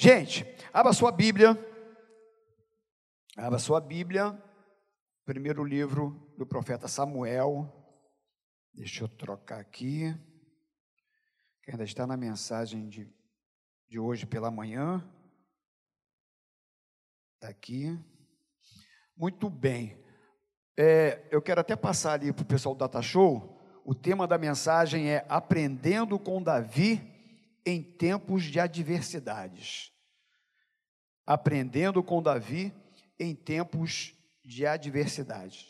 Gente, abra sua Bíblia. Abra sua Bíblia. Primeiro livro do profeta Samuel. Deixa eu trocar aqui. Que ainda está na mensagem de, de hoje pela manhã. Está aqui. Muito bem. É, eu quero até passar ali para o pessoal do Data Show. O tema da mensagem é Aprendendo com Davi em tempos de adversidades. Aprendendo com Davi em tempos de adversidades.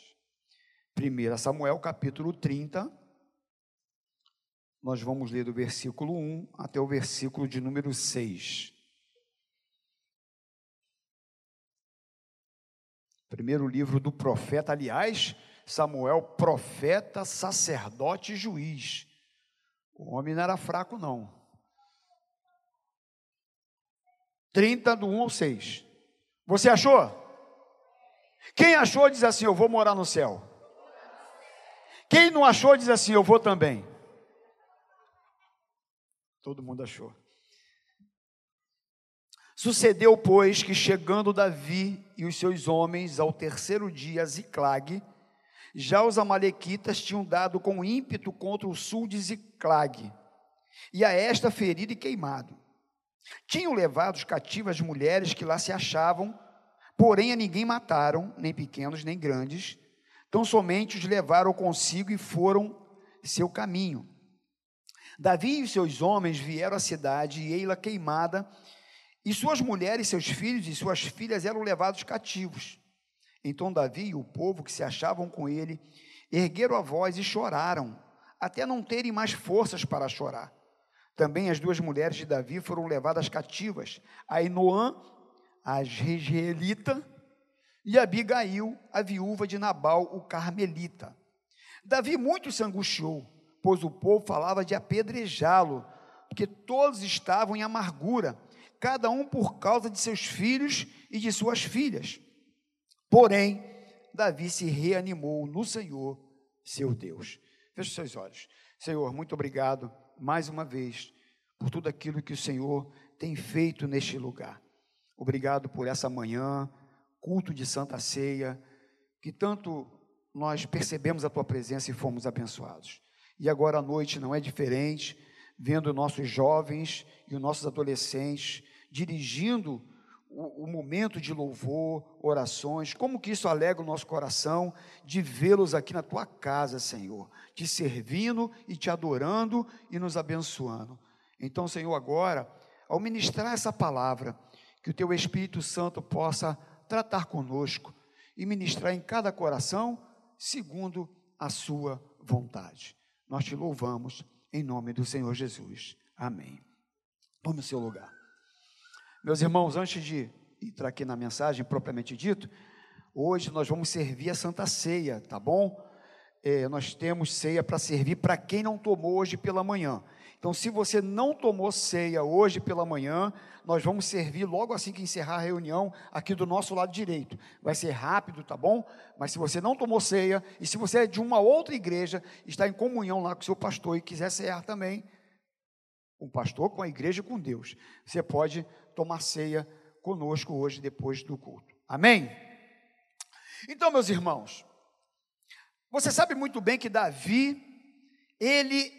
1 Samuel capítulo 30. Nós vamos ler do versículo 1 até o versículo de número 6. Primeiro livro do profeta, aliás, Samuel, profeta, sacerdote e juiz. O homem não era fraco, não. 30 do 1 ao 6. Você achou? Quem achou diz assim: Eu vou morar no céu. Quem não achou diz assim: Eu vou também. Todo mundo achou. Sucedeu, pois, que chegando Davi e os seus homens ao terceiro dia a Ziclag, já os amalequitas tinham dado com ímpeto contra o sul de Ziclag, e a esta ferido e queimado. Tinham levado cativas as mulheres que lá se achavam, porém a ninguém mataram, nem pequenos nem grandes, tão somente os levaram consigo e foram seu caminho. Davi e seus homens vieram à cidade, e ei-la queimada, e suas mulheres, seus filhos e suas filhas eram levados cativos. Então Davi e o povo que se achavam com ele ergueram a voz e choraram, até não terem mais forças para chorar. Também as duas mulheres de Davi foram levadas cativas, Ainoã, a Regielita, e Abigail, a viúva de Nabal, o Carmelita. Davi muito se angustiou, pois o povo falava de apedrejá-lo, porque todos estavam em amargura cada um por causa de seus filhos e de suas filhas. Porém, Davi se reanimou no Senhor, seu Deus. Feche seus olhos. Senhor, muito obrigado mais uma vez por tudo aquilo que o Senhor tem feito neste lugar. Obrigado por essa manhã, culto de Santa Ceia, que tanto nós percebemos a tua presença e fomos abençoados. E agora à noite não é diferente, vendo nossos jovens e os nossos adolescentes dirigindo o, o, momento de louvor, orações, como que isso alegra o nosso coração de vê-los aqui na tua casa, Senhor, te servindo e te adorando e nos abençoando. Então, Senhor, agora, ao ministrar essa palavra, que o teu Espírito Santo possa tratar conosco e ministrar em cada coração segundo a sua vontade. Nós te louvamos em nome do Senhor Jesus. Amém. Tome o seu lugar. Meus irmãos, antes de entrar aqui na mensagem propriamente dito, hoje nós vamos servir a Santa Ceia, tá bom? É, nós temos ceia para servir para quem não tomou hoje pela manhã. Então, se você não tomou ceia hoje pela manhã, nós vamos servir logo assim que encerrar a reunião aqui do nosso lado direito. Vai ser rápido, tá bom? Mas se você não tomou ceia e se você é de uma outra igreja, está em comunhão lá com o seu pastor e quiser cear também, um pastor com a igreja com Deus, você pode tomar ceia conosco hoje, depois do culto. Amém? Então, meus irmãos, você sabe muito bem que Davi, ele,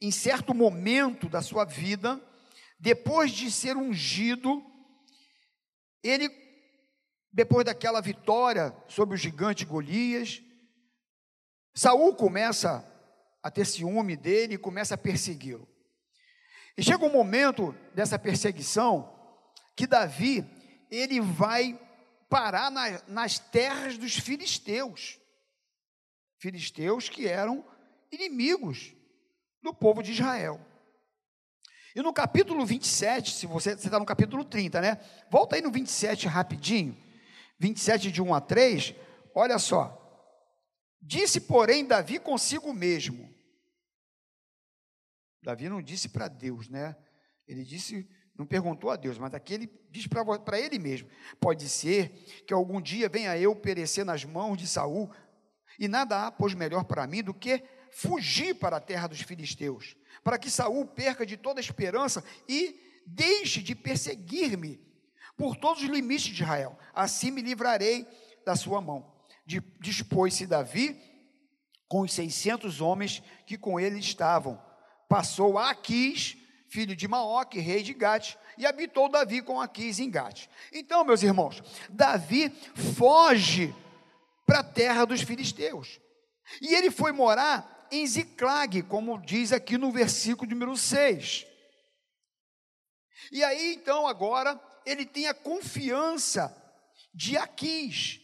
em certo momento da sua vida, depois de ser ungido, ele, depois daquela vitória sobre o gigante Golias, Saul começa a ter ciúme dele e começa a persegui-lo. E chega um momento dessa perseguição que Davi, ele vai parar na, nas terras dos filisteus. Filisteus que eram inimigos do povo de Israel. E no capítulo 27, se você está no capítulo 30, né? Volta aí no 27 rapidinho. 27 de 1 a 3, olha só. Disse, porém, Davi consigo mesmo. Davi não disse para Deus, né? Ele disse não perguntou a Deus, mas aqui ele diz para ele mesmo: pode ser que algum dia venha eu perecer nas mãos de Saul, e nada há, pois, melhor para mim do que fugir para a terra dos filisteus, para que Saul perca de toda esperança e deixe de perseguir-me por todos os limites de Israel, assim me livrarei da sua mão. Dispôs-se Davi com os 600 homens que com ele estavam. Passou a Aquis, filho de Maoque, rei de Gate, e habitou Davi com Aquis em Gate. Então, meus irmãos, Davi foge para a terra dos filisteus. E ele foi morar em Ziclag, como diz aqui no versículo número 6. E aí, então, agora, ele tem a confiança de Aquis.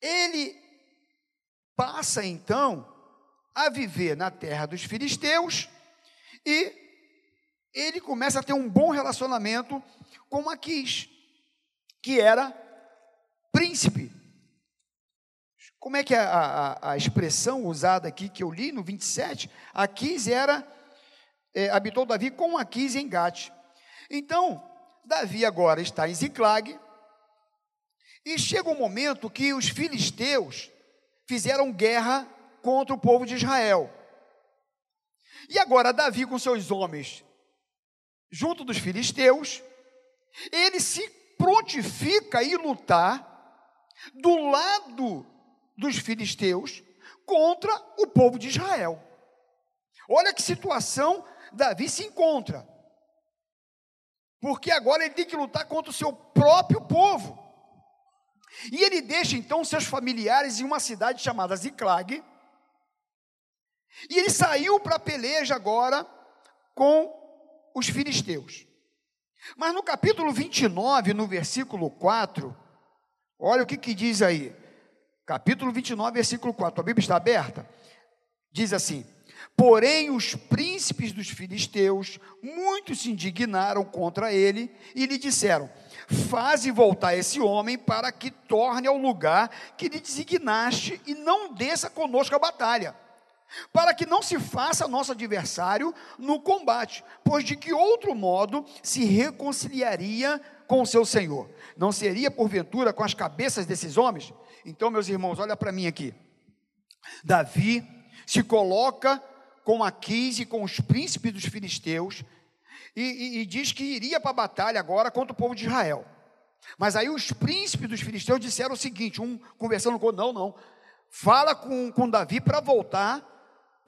Ele passa, então, a viver na terra dos filisteus e ele começa a ter um bom relacionamento com Aquis, que era príncipe. Como é que é a, a, a, expressão usada aqui que eu li no 27? Aquis era, é, habitou Davi com Aquis em Gate. Então, Davi agora está em Ziclag, e chega um momento que os filisteus fizeram guerra contra o povo de Israel. E agora Davi com seus homens junto dos filisteus, ele se prontifica a ir lutar do lado dos filisteus contra o povo de Israel. Olha que situação Davi se encontra. Porque agora ele tem que lutar contra o seu próprio povo. E ele deixa então seus familiares em uma cidade chamada Ziclag. E ele saiu para a peleja agora com os filisteus. Mas no capítulo 29, no versículo 4, olha o que, que diz aí. Capítulo 29, versículo 4. A Bíblia está aberta? Diz assim: Porém, os príncipes dos filisteus, muitos se indignaram contra ele e lhe disseram: Faze voltar esse homem para que torne ao lugar que lhe designaste e não desça conosco a batalha para que não se faça nosso adversário no combate, pois de que outro modo se reconciliaria com o seu Senhor? Não seria porventura com as cabeças desses homens? Então, meus irmãos, olha para mim aqui. Davi se coloca com Aquis e com os príncipes dos filisteus e, e, e diz que iria para a batalha agora contra o povo de Israel. Mas aí os príncipes dos filisteus disseram o seguinte: um conversando com, não, não, fala com, com Davi para voltar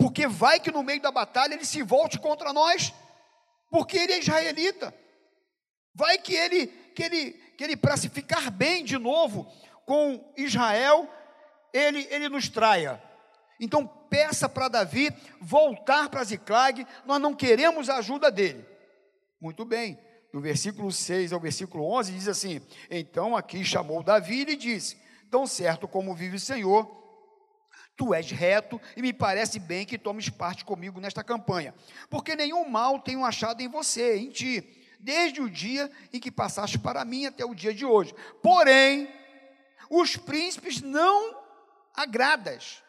porque vai que no meio da batalha ele se volte contra nós, porque ele é israelita. Vai que ele, que ele, que ele para se ficar bem de novo com Israel, ele, ele nos traia. Então peça para Davi voltar para Ziclag, nós não queremos a ajuda dele. Muito bem, do versículo 6 ao versículo 11 diz assim: Então aqui chamou Davi e lhe disse: Tão certo como vive o Senhor, Tu és reto e me parece bem que tomes parte comigo nesta campanha, porque nenhum mal tenho achado em você, em ti, desde o dia em que passaste para mim até o dia de hoje. Porém, os príncipes não agradas.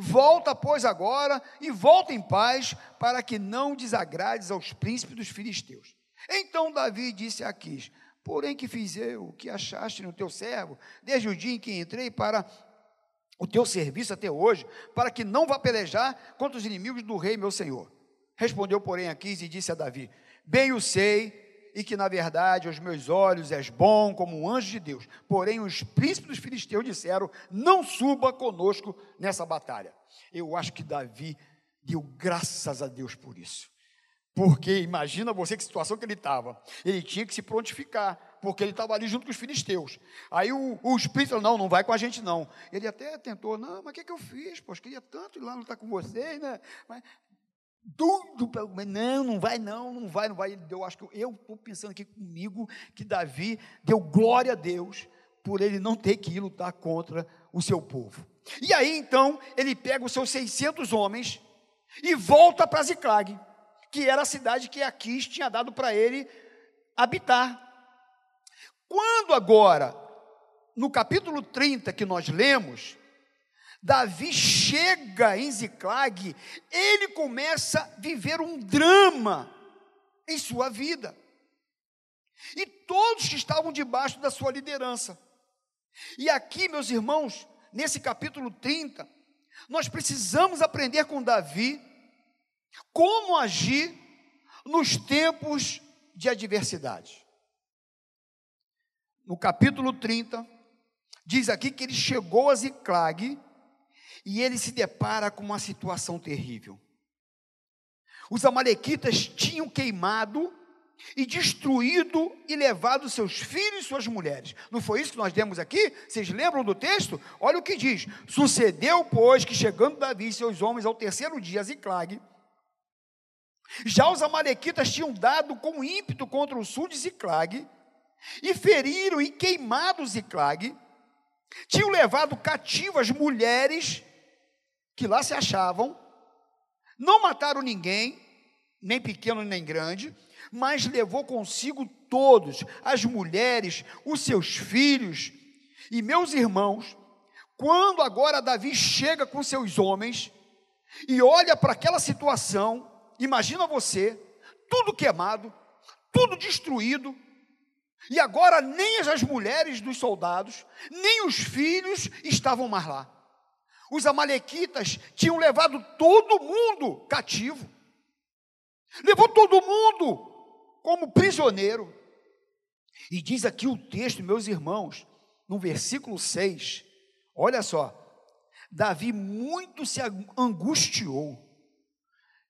Volta, pois, agora e volta em paz, para que não desagrades aos príncipes dos filisteus. Então Davi disse a Aquis: Porém, que fiz eu, o que achaste no teu servo, desde o dia em que entrei para o teu serviço até hoje, para que não vá pelejar contra os inimigos do rei, meu senhor. Respondeu, porém, Aquis e disse a Davi: Bem o sei, e que na verdade aos meus olhos és bom como um anjo de Deus. Porém, os príncipes dos filisteus disseram: Não suba conosco nessa batalha. Eu acho que Davi deu graças a Deus por isso. Porque imagina você que situação que ele estava. Ele tinha que se prontificar porque ele estava ali junto com os filisteus. Aí o, o espírito não, não vai com a gente não. Ele até tentou: não, mas o que, é que eu fiz? Poxa, queria tanto ir lá lutar com vocês, né? Mas, tudo não, não vai, não, não vai, não vai. Deu, acho que eu estou pensando aqui comigo que Davi deu glória a Deus por ele não ter que ir lutar contra o seu povo. E aí então ele pega os seus 600 homens e volta para Ziclag, que era a cidade que Aquis tinha dado para ele habitar. Quando agora, no capítulo 30 que nós lemos, Davi chega em Ziclag, ele começa a viver um drama em sua vida. E todos que estavam debaixo da sua liderança. E aqui, meus irmãos, nesse capítulo 30, nós precisamos aprender com Davi como agir nos tempos de adversidade. No capítulo 30, diz aqui que ele chegou a Ziclag e ele se depara com uma situação terrível. Os amalequitas tinham queimado e destruído e levado seus filhos e suas mulheres. Não foi isso que nós demos aqui? Vocês lembram do texto? Olha o que diz: Sucedeu, pois, que chegando Davi e seus homens ao terceiro dia a Ziclag, já os amalequitas tinham dado com ímpeto contra o sul de Ziclag, e feriram e queimado Ziclag, tinham levado cativo as mulheres que lá se achavam, não mataram ninguém, nem pequeno nem grande, mas levou consigo todos, as mulheres, os seus filhos e meus irmãos. Quando agora Davi chega com seus homens e olha para aquela situação, imagina você, tudo queimado, tudo destruído, e agora nem as mulheres dos soldados, nem os filhos estavam mais lá. Os amalequitas tinham levado todo mundo cativo. Levou todo mundo como prisioneiro. E diz aqui o texto, meus irmãos, no versículo 6, olha só, Davi muito se angustiou.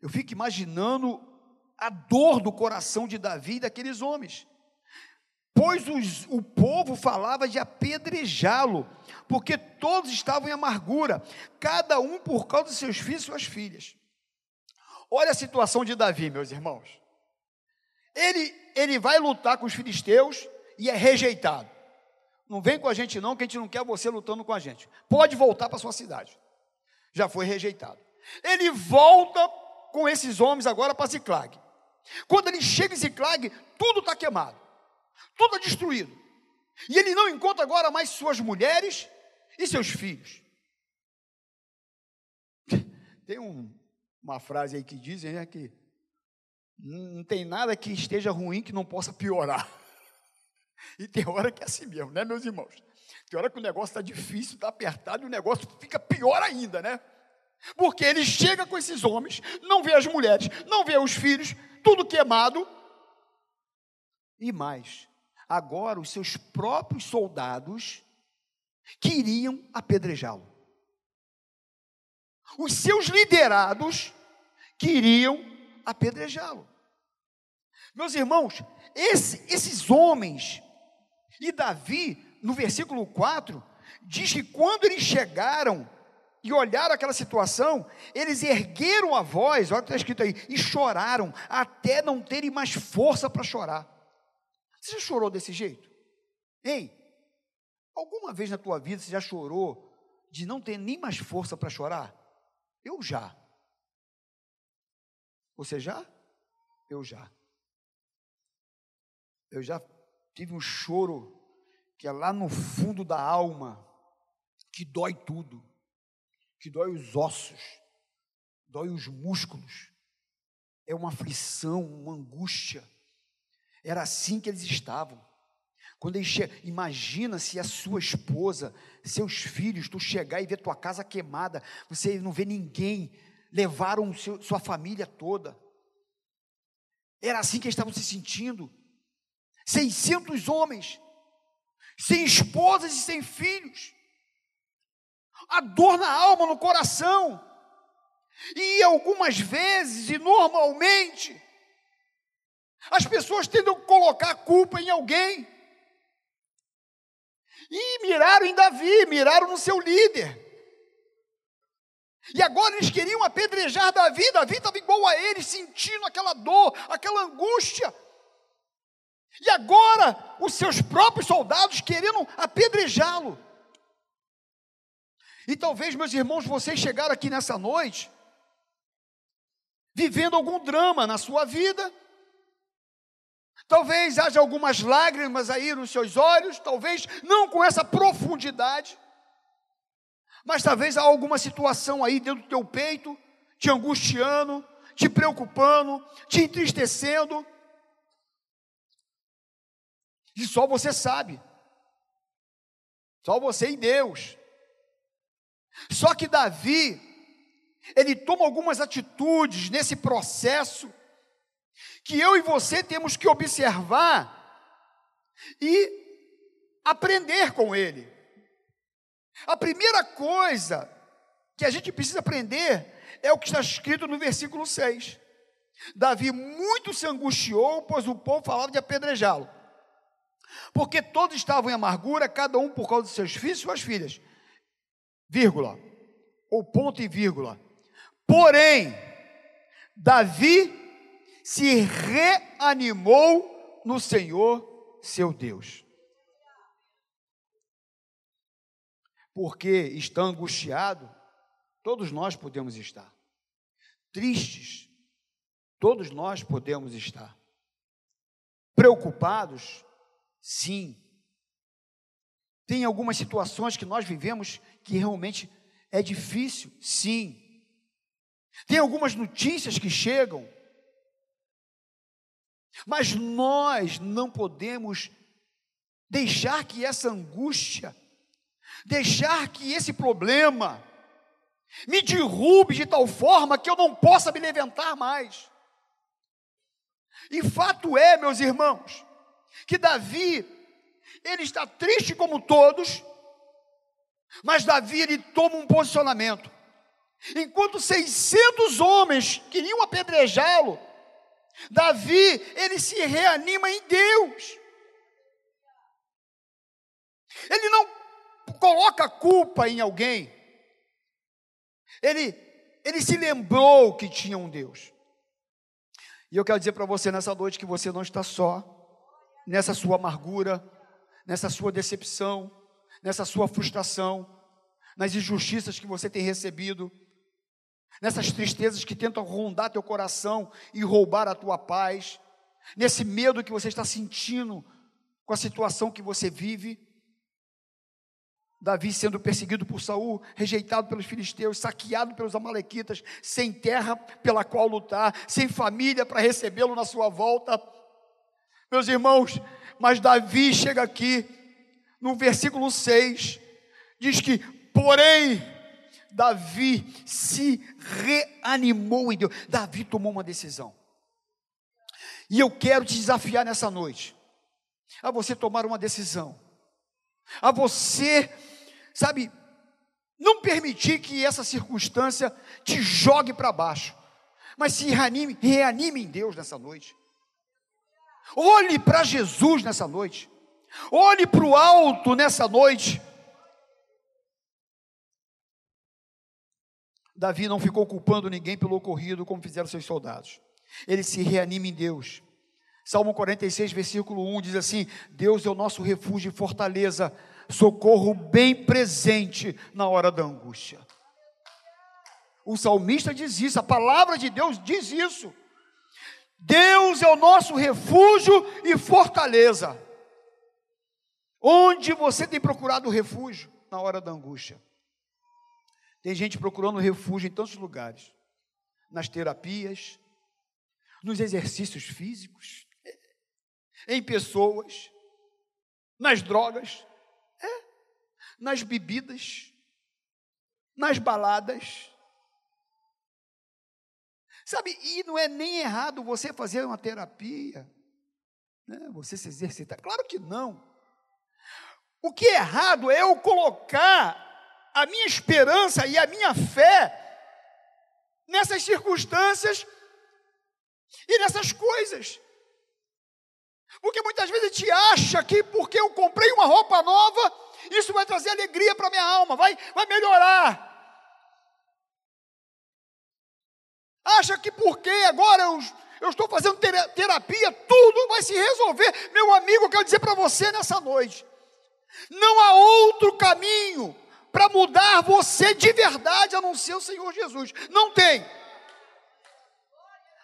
Eu fico imaginando a dor do coração de Davi e daqueles homens. Pois os, o povo falava de apedrejá-lo, porque todos estavam em amargura, cada um por causa de seus filhos e suas filhas. Olha a situação de Davi, meus irmãos. Ele, ele vai lutar com os filisteus e é rejeitado. Não vem com a gente não, que a gente não quer você lutando com a gente. Pode voltar para sua cidade. Já foi rejeitado. Ele volta com esses homens agora para Ziclag. Quando ele chega em Ziclag, tudo está queimado. Tudo está destruído. E ele não encontra agora mais suas mulheres e seus filhos. Tem um, uma frase aí que dizem né, que não tem nada que esteja ruim que não possa piorar. E tem hora que é assim mesmo, né, meus irmãos? Tem hora que o negócio está difícil, está apertado e o negócio fica pior ainda, né? Porque ele chega com esses homens, não vê as mulheres, não vê os filhos, tudo queimado. E mais, agora os seus próprios soldados queriam apedrejá-lo. Os seus liderados queriam apedrejá-lo. Meus irmãos, esse, esses homens, e Davi, no versículo 4, diz que quando eles chegaram e olharam aquela situação, eles ergueram a voz, olha o que está escrito aí, e choraram, até não terem mais força para chorar. Você já chorou desse jeito? Ei, alguma vez na tua vida você já chorou de não ter nem mais força para chorar? Eu já. Você já? Eu já. Eu já tive um choro que é lá no fundo da alma, que dói tudo, que dói os ossos, dói os músculos. É uma aflição, uma angústia. Era assim que eles estavam. Quando eles chegam, imagina se a sua esposa, seus filhos, tu chegar e ver tua casa queimada, você não vê ninguém, levaram seu, sua família toda. Era assim que eles estavam se sentindo. 600 homens, sem esposas e sem filhos. A dor na alma, no coração. E algumas vezes, e normalmente, as pessoas tendem a colocar culpa em alguém. E miraram em Davi, miraram no seu líder. E agora eles queriam apedrejar Davi, Davi estava igual a eles, sentindo aquela dor, aquela angústia. E agora os seus próprios soldados querendo apedrejá-lo. E talvez, meus irmãos, vocês chegaram aqui nessa noite vivendo algum drama na sua vida. Talvez haja algumas lágrimas aí nos seus olhos, talvez não com essa profundidade. Mas talvez há alguma situação aí dentro do teu peito, te angustiando, te preocupando, te entristecendo. E só você sabe. Só você e Deus. Só que Davi, ele toma algumas atitudes nesse processo que eu e você temos que observar e aprender com ele. A primeira coisa que a gente precisa aprender é o que está escrito no versículo 6. Davi muito se angustiou, pois o povo falava de apedrejá-lo. Porque todos estavam em amargura, cada um por causa de seus filhos e suas filhas. Vírgula. Ou ponto e vírgula. Porém, Davi se reanimou no Senhor, seu Deus. Porque está angustiado, todos nós podemos estar. Tristes, todos nós podemos estar. Preocupados, sim. Tem algumas situações que nós vivemos que realmente é difícil, sim. Tem algumas notícias que chegam, mas nós não podemos deixar que essa angústia, deixar que esse problema me derrube de tal forma que eu não possa me levantar mais. E fato é, meus irmãos, que Davi, ele está triste como todos, mas Davi ele toma um posicionamento. Enquanto 600 homens queriam apedrejá-lo, Davi, ele se reanima em Deus. Ele não coloca culpa em alguém. Ele, ele se lembrou que tinha um Deus. E eu quero dizer para você nessa noite que você não está só, nessa sua amargura, nessa sua decepção, nessa sua frustração, nas injustiças que você tem recebido nessas tristezas que tentam rondar teu coração e roubar a tua paz, nesse medo que você está sentindo com a situação que você vive. Davi sendo perseguido por Saul, rejeitado pelos filisteus, saqueado pelos amalequitas, sem terra pela qual lutar, sem família para recebê-lo na sua volta. Meus irmãos, mas Davi chega aqui no versículo 6, diz que, porém, Davi se reanimou em Deus. Davi tomou uma decisão. E eu quero te desafiar nessa noite a você tomar uma decisão. A você, sabe, não permitir que essa circunstância te jogue para baixo, mas se reanime, reanime em Deus nessa noite. Olhe para Jesus nessa noite. Olhe para o alto nessa noite. Davi não ficou culpando ninguém pelo ocorrido, como fizeram seus soldados. Ele se reanima em Deus. Salmo 46, versículo 1 diz assim: Deus é o nosso refúgio e fortaleza, socorro bem presente na hora da angústia. O salmista diz isso, a palavra de Deus diz isso. Deus é o nosso refúgio e fortaleza. Onde você tem procurado refúgio na hora da angústia? Tem gente procurando refúgio em tantos lugares, nas terapias, nos exercícios físicos, em pessoas, nas drogas, é, nas bebidas, nas baladas. Sabe, e não é nem errado você fazer uma terapia, né, você se exercitar, claro que não. O que é errado é eu colocar a minha esperança e a minha fé nessas circunstâncias e nessas coisas. Porque muitas vezes a gente acha que porque eu comprei uma roupa nova, isso vai trazer alegria para minha alma, vai, vai melhorar. Acha que porque agora eu, eu estou fazendo terapia, tudo vai se resolver. Meu amigo, eu quero dizer para você nessa noite: não há outro caminho para mudar você de verdade a não ser o Senhor Jesus. Não tem.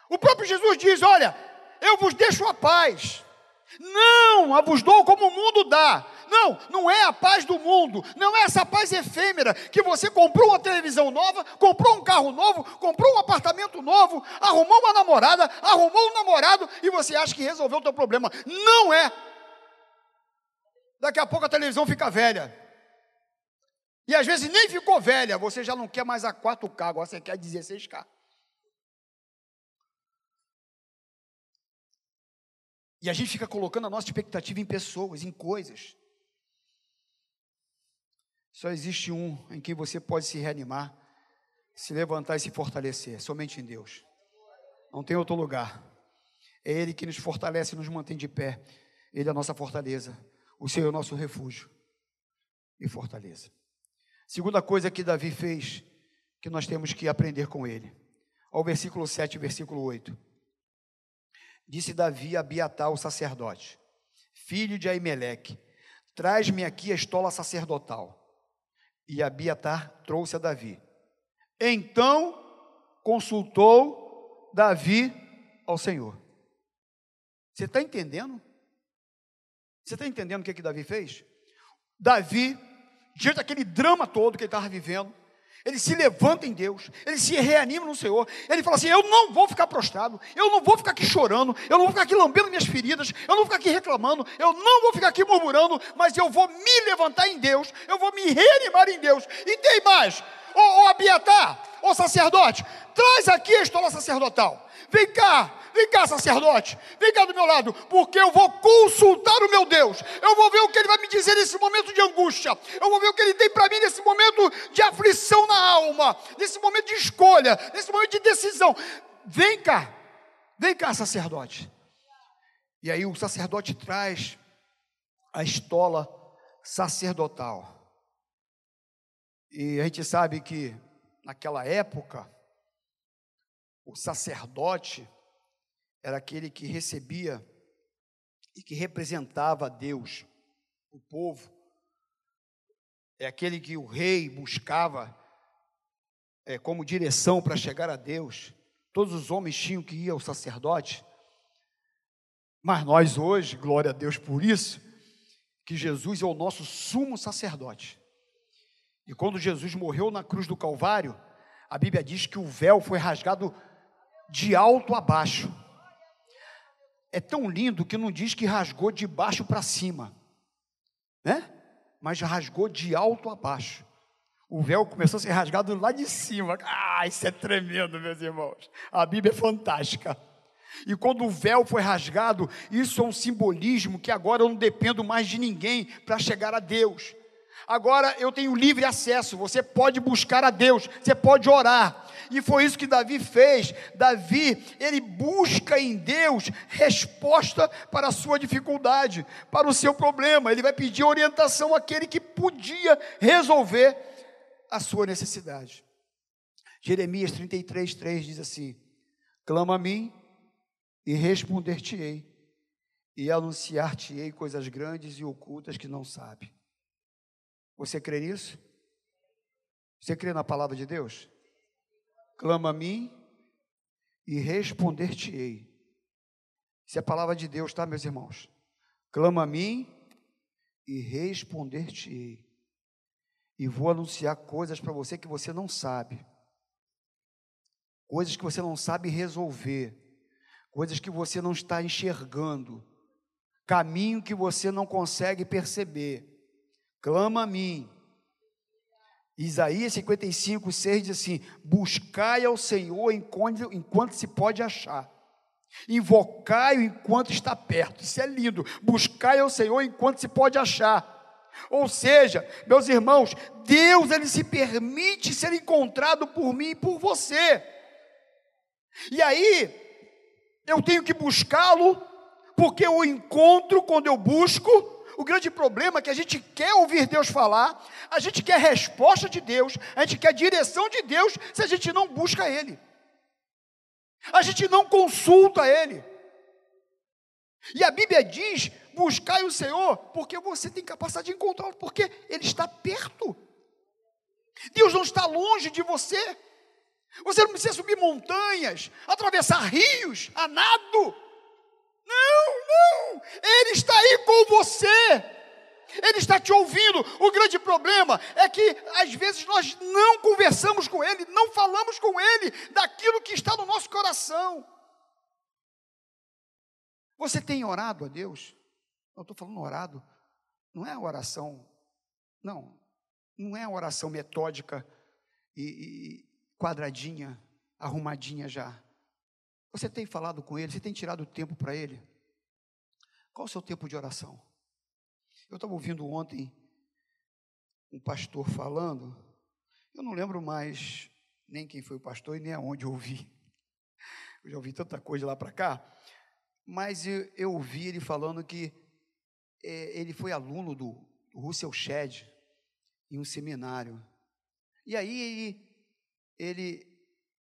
O próprio Jesus diz: Olha, eu vos deixo a paz. Não, a vos dou como o mundo dá. Não, não é a paz do mundo, não é essa paz efêmera que você comprou uma televisão nova, comprou um carro novo, comprou um apartamento novo, arrumou uma namorada, arrumou um namorado e você acha que resolveu o teu problema. Não é. Daqui a pouco a televisão fica velha. E às vezes nem ficou velha, você já não quer mais a 4K, agora você quer 16K. E a gente fica colocando a nossa expectativa em pessoas, em coisas. Só existe um em que você pode se reanimar, se levantar e se fortalecer, somente em Deus. Não tem outro lugar. É Ele que nos fortalece e nos mantém de pé. Ele é a nossa fortaleza. O Senhor é o nosso refúgio e fortaleza. Segunda coisa que Davi fez, que nós temos que aprender com ele. Ao versículo 7 versículo 8. Disse Davi a Abiatar, o sacerdote, filho de Aimeleque, traz-me aqui a estola sacerdotal. E Abiatar trouxe a Davi. Então consultou Davi ao Senhor. Você está entendendo? Você está entendendo o que, que Davi fez? Davi, diante daquele drama todo que ele estava vivendo, ele se levanta em Deus, ele se reanima no Senhor, ele fala assim: Eu não vou ficar prostrado, eu não vou ficar aqui chorando, eu não vou ficar aqui lambendo minhas feridas, eu não vou ficar aqui reclamando, eu não vou ficar aqui murmurando, mas eu vou me levantar em Deus, eu vou me reanimar em Deus. E tem mais, ô, ô Abiatar, ô sacerdote, traz aqui a estola sacerdotal, vem cá, Vem cá, sacerdote, vem cá do meu lado, porque eu vou consultar o meu Deus. Eu vou ver o que ele vai me dizer nesse momento de angústia. Eu vou ver o que ele tem para mim nesse momento de aflição na alma, nesse momento de escolha, nesse momento de decisão. Vem cá, vem cá, sacerdote. E aí o sacerdote traz a estola sacerdotal. E a gente sabe que naquela época, o sacerdote era aquele que recebia e que representava a Deus, o povo. É aquele que o rei buscava é, como direção para chegar a Deus. Todos os homens tinham que ir ao sacerdote. Mas nós hoje, glória a Deus por isso, que Jesus é o nosso sumo sacerdote. E quando Jesus morreu na cruz do Calvário, a Bíblia diz que o véu foi rasgado de alto a baixo é tão lindo que não diz que rasgou de baixo para cima, né? Mas rasgou de alto a baixo. O véu começou a ser rasgado lá de cima. Ah, isso é tremendo, meus irmãos. A Bíblia é fantástica. E quando o véu foi rasgado, isso é um simbolismo que agora eu não dependo mais de ninguém para chegar a Deus. Agora eu tenho livre acesso, você pode buscar a Deus, você pode orar. E foi isso que Davi fez. Davi, ele busca em Deus resposta para a sua dificuldade, para o seu problema. Ele vai pedir orientação àquele que podia resolver a sua necessidade. Jeremias 33, 3 diz assim: Clama a mim e responder-te-ei, e anunciar-te-ei coisas grandes e ocultas que não sabe. Você crê nisso? Você crê na palavra de Deus? Clama a mim e responder-te-ei. Isso é a palavra de Deus, tá, meus irmãos? Clama a mim e responder-te-ei. E vou anunciar coisas para você que você não sabe. Coisas que você não sabe resolver. Coisas que você não está enxergando. Caminho que você não consegue perceber clama a mim. Isaías 55, 6 diz assim: Buscai ao Senhor enquanto, enquanto se pode achar, invocai-o enquanto está perto. Isso é lindo. Buscai ao Senhor enquanto se pode achar. Ou seja, meus irmãos, Deus ele se permite ser encontrado por mim e por você. E aí, eu tenho que buscá-lo, porque eu encontro quando eu busco, o grande problema é que a gente quer ouvir Deus falar, a gente quer resposta de Deus, a gente quer direção de Deus, se a gente não busca Ele. A gente não consulta Ele. E a Bíblia diz: buscai o Senhor, porque você tem capacidade de encontrá-lo, porque Ele está perto. Deus não está longe de você. Você não precisa subir montanhas, atravessar rios, a nado. Não, não, Ele está aí com você. Ele está te ouvindo. O grande problema é que às vezes nós não conversamos com Ele, não falamos com Ele daquilo que está no nosso coração. Você tem orado a Deus? Eu estou falando orado, não é oração, não, não é oração metódica e, e quadradinha, arrumadinha já. Você tem falado com Ele, você tem tirado tempo para Ele? Qual o seu tempo de oração? Eu estava ouvindo ontem um pastor falando, eu não lembro mais nem quem foi o pastor e nem aonde eu ouvi. Eu já ouvi tanta coisa lá para cá, mas eu, eu, ouvi ele falando que é, ele foi aluno do, do Russell Shedd em um seminário. E aí ele, ele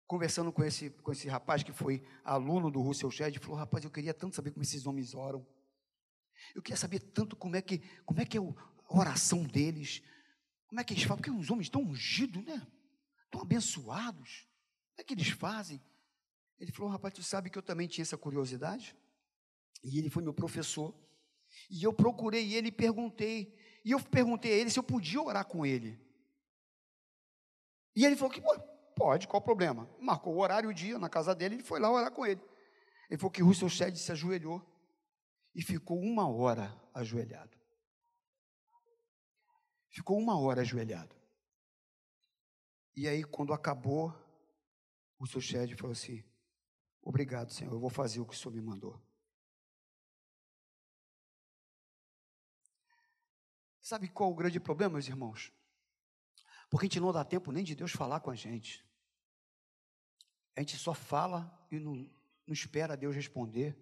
conversando com esse, com esse rapaz que foi aluno do Russell Shedd, falou: Rapaz, eu queria tanto saber como esses homens oram. Eu queria saber tanto como é que, como é, que é a oração deles. Como é que eles falam? Porque os homens estão ungidos, né? Estão abençoados. Como é que eles fazem? Ele falou: Rapaz, tu sabe que eu também tinha essa curiosidade? E ele foi meu professor. E eu procurei ele e perguntei. E eu perguntei a ele se eu podia orar com ele. E ele falou que pode, qual o problema? Marcou o horário e o dia na casa dele, ele foi lá orar com ele. Ele falou que Russell Shedd se ajoelhou e ficou uma hora ajoelhado. Ficou uma hora ajoelhado. E aí, quando acabou, o seu Shedd falou assim: Obrigado, Senhor, eu vou fazer o que o Senhor me mandou. Sabe qual o grande problema, meus irmãos? Porque a gente não dá tempo nem de Deus falar com a gente. A gente só fala e não, não espera Deus responder.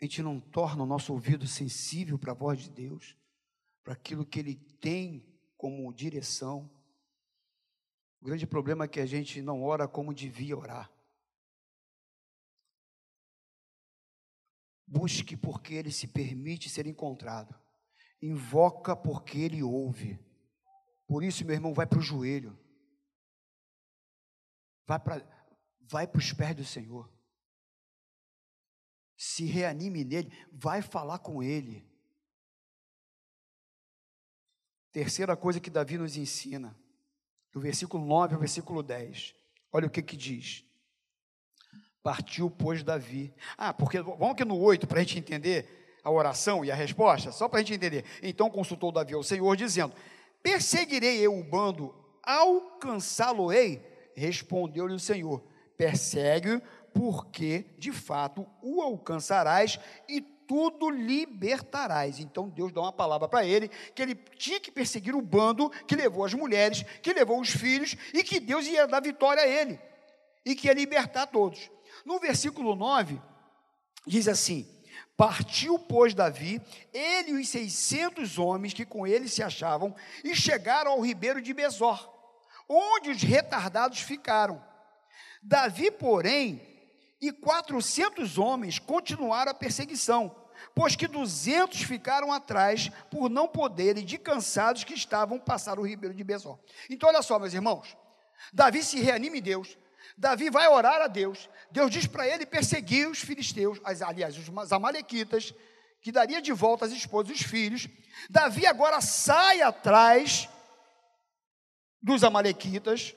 A gente não torna o nosso ouvido sensível para a voz de Deus, para aquilo que Ele tem como direção. O grande problema é que a gente não ora como devia orar. Busque porque Ele se permite ser encontrado invoca porque ele ouve. Por isso, meu irmão, vai para o joelho. Vai para vai os pés do Senhor. Se reanime nele, vai falar com ele. Terceira coisa que Davi nos ensina, do versículo 9 ao versículo 10. Olha o que que diz. Partiu, pois, Davi. Ah, porque vamos aqui no 8 para a gente entender a oração e a resposta? Só para a gente entender. Então consultou Davi ao Senhor, dizendo: Perseguirei eu o bando, alcançá-lo-ei? Respondeu-lhe o Senhor: Persegue-o, porque de fato o alcançarás e tudo libertarás. Então Deus dá uma palavra para ele que ele tinha que perseguir o bando que levou as mulheres, que levou os filhos e que Deus ia dar vitória a ele e que ia libertar todos. No versículo 9 diz assim: Partiu, pois, Davi, ele e os seiscentos homens que com ele se achavam, e chegaram ao ribeiro de Besor, onde os retardados ficaram. Davi, porém, e quatrocentos homens continuaram a perseguição, pois que duzentos ficaram atrás, por não poderem, de cansados que estavam, passar o ribeiro de Besor. Então, olha só, meus irmãos, Davi se reanima em Deus, Davi vai orar a Deus. Deus diz para ele perseguir os filisteus, aliás, os amalequitas, que daria de volta as esposas e os filhos. Davi agora sai atrás dos amalequitas,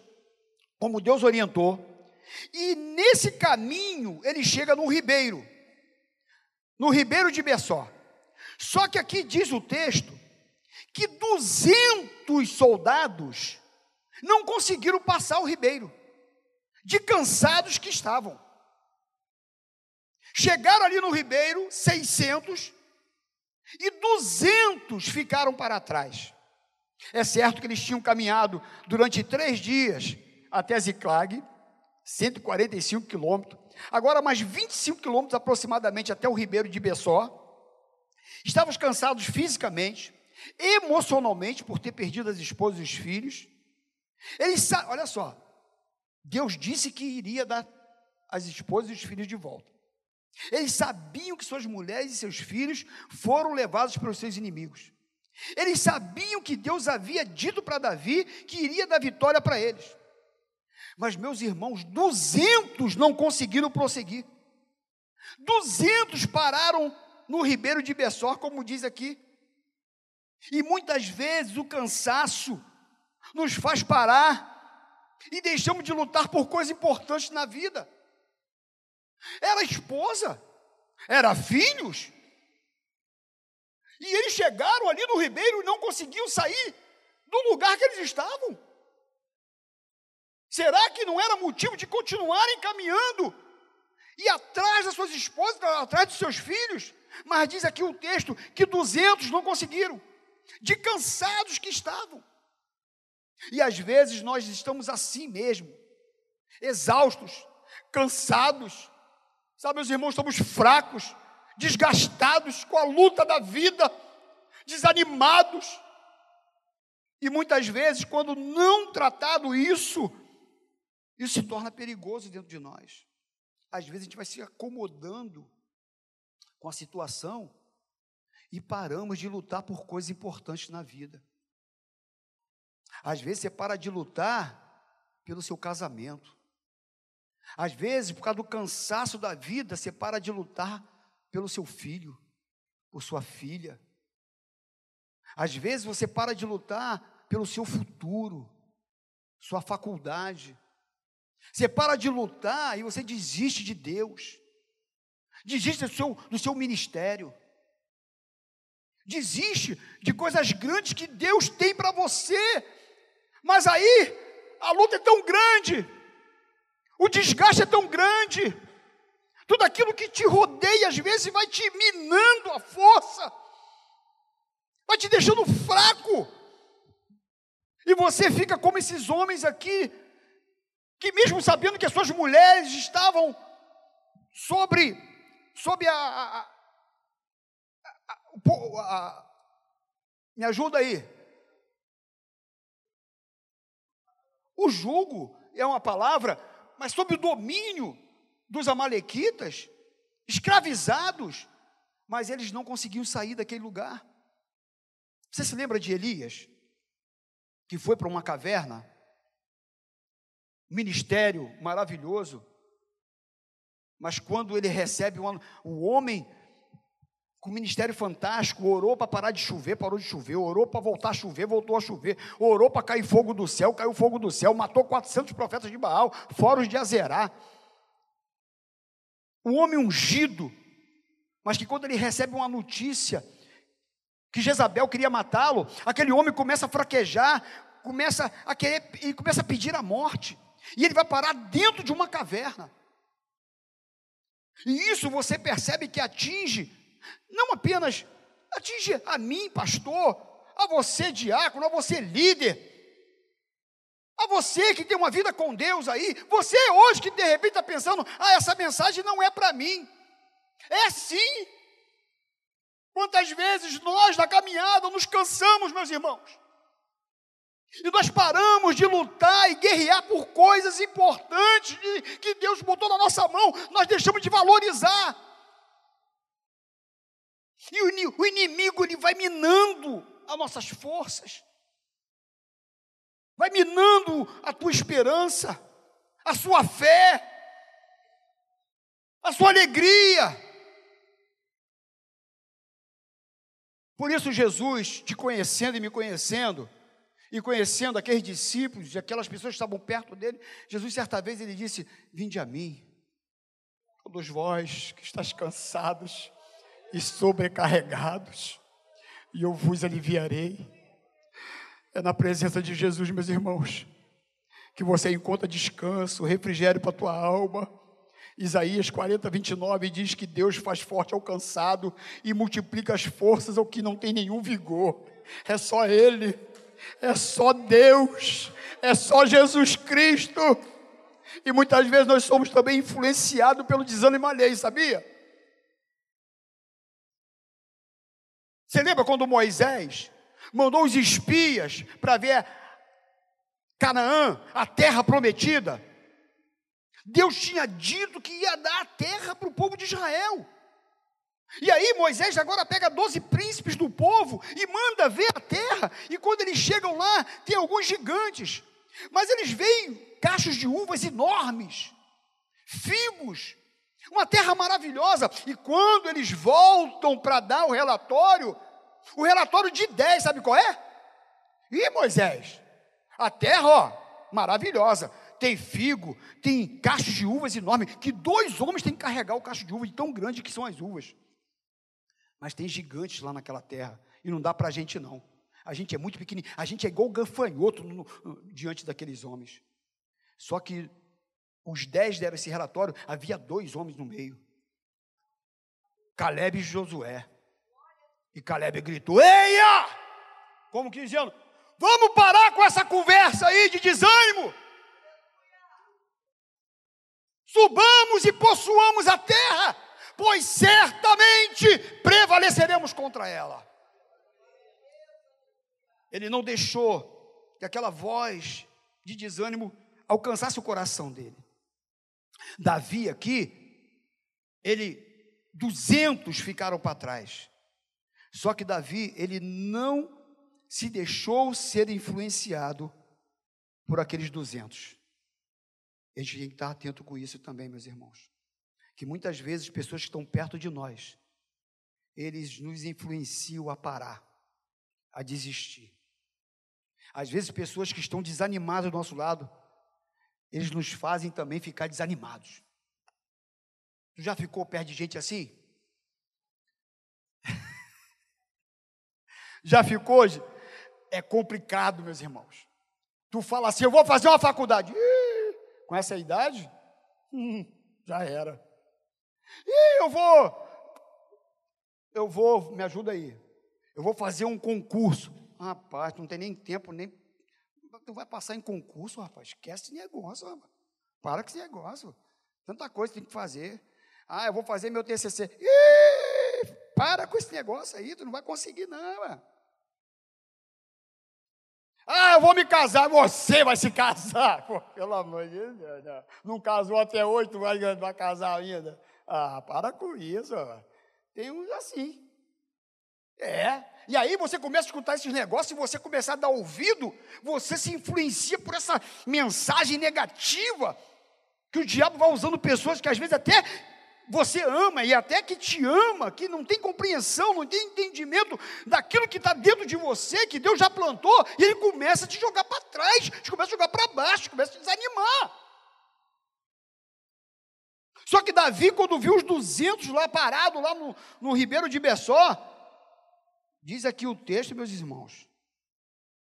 como Deus orientou. E nesse caminho ele chega no ribeiro, no ribeiro de Bessó. Só que aqui diz o texto que 200 soldados não conseguiram passar o ribeiro de cansados que estavam. Chegaram ali no Ribeiro, 600, e 200 ficaram para trás. É certo que eles tinham caminhado durante três dias até Ziclag, 145 quilômetros, agora mais 25 quilômetros aproximadamente até o Ribeiro de Bessó. Estavam cansados fisicamente, emocionalmente, por ter perdido as esposas e os filhos. Eles, olha só, Deus disse que iria dar as esposas e os filhos de volta. Eles sabiam que suas mulheres e seus filhos foram levados pelos seus inimigos. Eles sabiam que Deus havia dito para Davi que iria dar vitória para eles. Mas, meus irmãos, duzentos não conseguiram prosseguir. Duzentos pararam no ribeiro de Bessor, como diz aqui. E muitas vezes o cansaço nos faz parar e deixamos de lutar por coisas importantes na vida. Era esposa, era filhos. E eles chegaram ali no Ribeiro e não conseguiam sair do lugar que eles estavam. Será que não era motivo de continuarem caminhando e atrás das suas esposas, atrás dos seus filhos. Mas diz aqui o texto que 200 não conseguiram, de cansados que estavam. E às vezes nós estamos assim mesmo, exaustos, cansados, sabe, meus irmãos, estamos fracos, desgastados com a luta da vida, desanimados. E muitas vezes, quando não tratado isso, isso se torna perigoso dentro de nós. Às vezes a gente vai se acomodando com a situação e paramos de lutar por coisas importantes na vida. Às vezes você para de lutar pelo seu casamento. Às vezes, por causa do cansaço da vida, você para de lutar pelo seu filho, por sua filha. Às vezes você para de lutar pelo seu futuro, sua faculdade. Você para de lutar e você desiste de Deus. Desiste do seu, do seu ministério. Desiste de coisas grandes que Deus tem para você. Mas aí a luta é tão grande, o desgaste é tão grande, tudo aquilo que te rodeia às vezes vai te minando a força, vai te deixando fraco. E você fica como esses homens aqui, que mesmo sabendo que as suas mulheres estavam sobre, sobre a, a, a, a me ajuda aí. O jugo é uma palavra, mas sob o domínio dos amalequitas, escravizados, mas eles não conseguiam sair daquele lugar. Você se lembra de Elias, que foi para uma caverna, ministério maravilhoso, mas quando ele recebe o homem com ministério fantástico, orou para parar de chover, parou de chover, orou para voltar a chover, voltou a chover, orou para cair fogo do céu, caiu fogo do céu, matou 400 profetas de Baal, fora os de Azerá. Um homem ungido, mas que quando ele recebe uma notícia que Jezabel queria matá-lo, aquele homem começa a fraquejar, começa a querer e começa a pedir a morte. E ele vai parar dentro de uma caverna. E isso você percebe que atinge não apenas atinge a mim, pastor, a você, diácono, a você, líder, a você que tem uma vida com Deus aí, você hoje que de repente está pensando, ah, essa mensagem não é para mim. É sim. Quantas vezes nós na caminhada nos cansamos, meus irmãos, e nós paramos de lutar e guerrear por coisas importantes que Deus botou na nossa mão, nós deixamos de valorizar. E o inimigo ele vai minando as nossas forças, vai minando a tua esperança, a sua fé, a sua alegria. Por isso, Jesus, te conhecendo e me conhecendo, e conhecendo aqueles discípulos e aquelas pessoas que estavam perto dele, Jesus, certa vez, ele disse: Vinde a mim, todos vós que estáis cansados e sobrecarregados, e eu vos aliviarei. É na presença de Jesus, meus irmãos, que você encontra descanso, refrigério para a tua alma. Isaías 40, 29 diz que Deus faz forte ao cansado e multiplica as forças ao que não tem nenhum vigor. É só Ele, é só Deus, é só Jesus Cristo. E muitas vezes nós somos também influenciados pelo desânimo alheio, sabia? Você lembra quando Moisés mandou os espias para ver Canaã, a terra prometida? Deus tinha dito que ia dar a terra para o povo de Israel. E aí Moisés agora pega doze príncipes do povo e manda ver a terra. E quando eles chegam lá, tem alguns gigantes. Mas eles veem cachos de uvas enormes, figos, uma terra maravilhosa. E quando eles voltam para dar o relatório, o relatório de 10, sabe qual é? E Moisés, a terra, ó, maravilhosa. Tem figo, tem cachos de uvas enormes, que dois homens têm que carregar o cacho de uvas, de tão grande que são as uvas. Mas tem gigantes lá naquela terra, e não dá para a gente não. A gente é muito pequenininho, a gente é igual gafanhoto no, no, diante daqueles homens. Só que os dez deram esse relatório, havia dois homens no meio. Caleb e Josué. E Caleb gritou: Eia! Como que dizendo: Vamos parar com essa conversa aí de desânimo. Subamos e possuamos a terra, pois certamente prevaleceremos contra ela. Ele não deixou que aquela voz de desânimo alcançasse o coração dele. Davi aqui, ele, duzentos ficaram para trás. Só que Davi, ele não se deixou ser influenciado por aqueles duzentos. A gente tem que estar atento com isso também, meus irmãos. Que muitas vezes pessoas que estão perto de nós, eles nos influenciam a parar, a desistir. Às vezes, pessoas que estão desanimadas do nosso lado, eles nos fazem também ficar desanimados. Tu já ficou perto de gente assim? Já ficou? É complicado, meus irmãos. Tu fala assim, eu vou fazer uma faculdade. Ih, com essa idade? Hum, já era. Ih, eu vou. Eu vou, me ajuda aí. Eu vou fazer um concurso. Rapaz, não tem nem tempo, nem tu vai passar em concurso, rapaz, esquece esse negócio, rapaz. Para com esse negócio. Tanta coisa tem que fazer. Ah, eu vou fazer meu TCC. Ih, para com esse negócio aí, tu não vai conseguir não, mano. Ah, eu vou me casar, você vai se casar. Pô, pelo amor de Deus, não, não casou até hoje, tu vai, vai casar ainda. Ah, para com isso, tem uns assim. É, e aí você começa a escutar esses negócios, e você começar a dar ouvido, você se influencia por essa mensagem negativa, que o diabo vai usando pessoas que às vezes até você ama, e até que te ama, que não tem compreensão, não tem entendimento daquilo que está dentro de você, que Deus já plantou, e ele começa a te jogar para trás, te começa a jogar para baixo, começa a te desanimar. Só que Davi, quando viu os 200 lá parados, lá no, no Ribeiro de Bessó, Diz aqui o texto, meus irmãos,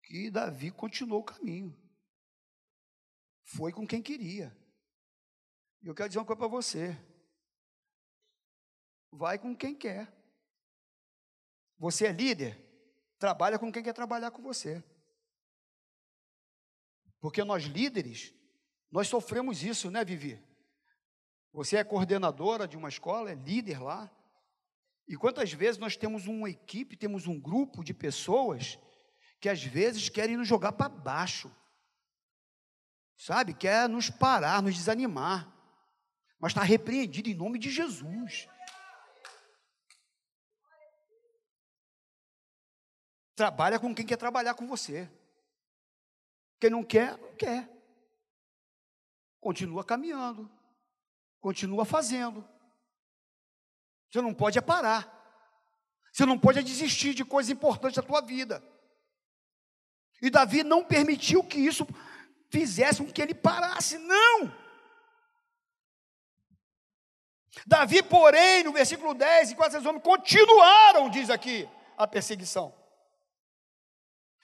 que Davi continuou o caminho. Foi com quem queria. E eu quero dizer uma coisa para você. Vai com quem quer. Você é líder? Trabalha com quem quer trabalhar com você. Porque nós líderes, nós sofremos isso, né, Vivi? Você é coordenadora de uma escola, é líder lá. E quantas vezes nós temos uma equipe, temos um grupo de pessoas que às vezes querem nos jogar para baixo, sabe? Quer nos parar, nos desanimar, mas está repreendido em nome de Jesus. Trabalha com quem quer trabalhar com você. Quem não quer, não quer. Continua caminhando, continua fazendo. Você não pode é parar. Você não pode é desistir de coisas importantes da tua vida. E Davi não permitiu que isso fizesse com que ele parasse, não. Davi, porém, no versículo 10, enquanto esses homens continuaram, diz aqui, a perseguição.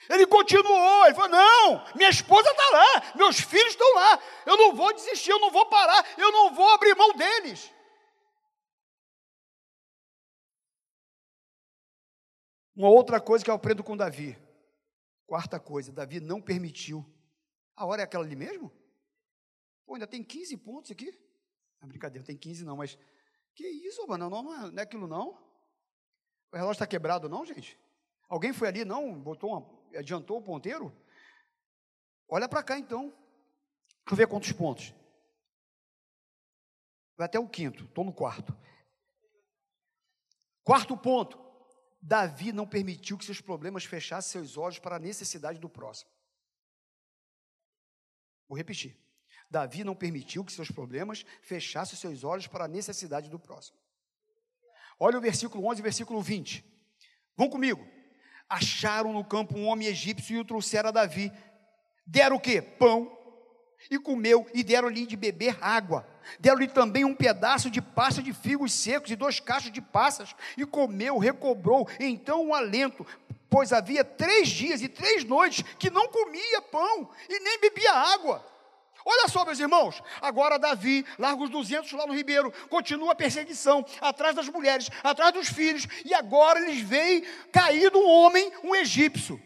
Ele continuou, ele falou: Não, minha esposa está lá, meus filhos estão lá, eu não vou desistir, eu não vou parar, eu não vou abrir mão deles. Uma outra coisa que eu aprendo com Davi. Quarta coisa, Davi não permitiu. A hora é aquela ali mesmo? Pô, ainda tem 15 pontos aqui? Não, brincadeira, tem 15 não, mas. Que isso, mano? Não, não, é, não é aquilo não? O relógio está quebrado, não, gente? Alguém foi ali, não? Botou uma, adiantou o ponteiro? Olha para cá então. Deixa eu ver quantos pontos. Vai até o quinto, estou no quarto. Quarto ponto. Davi não permitiu que seus problemas fechassem seus olhos para a necessidade do próximo. Vou repetir. Davi não permitiu que seus problemas fechassem seus olhos para a necessidade do próximo. Olha o versículo 11 e versículo 20. Vão comigo. Acharam no campo um homem egípcio e o trouxeram a Davi. Deram o quê? Pão e comeu, e deram-lhe de beber água. Deram-lhe também um pedaço de pasta de figos secos e dois cachos de passas, e comeu, recobrou então um alento, pois havia três dias e três noites que não comia pão e nem bebia água. Olha só, meus irmãos, agora Davi larga os 200 lá no Ribeiro, continua a perseguição, atrás das mulheres, atrás dos filhos, e agora eles veem caído um homem, um egípcio,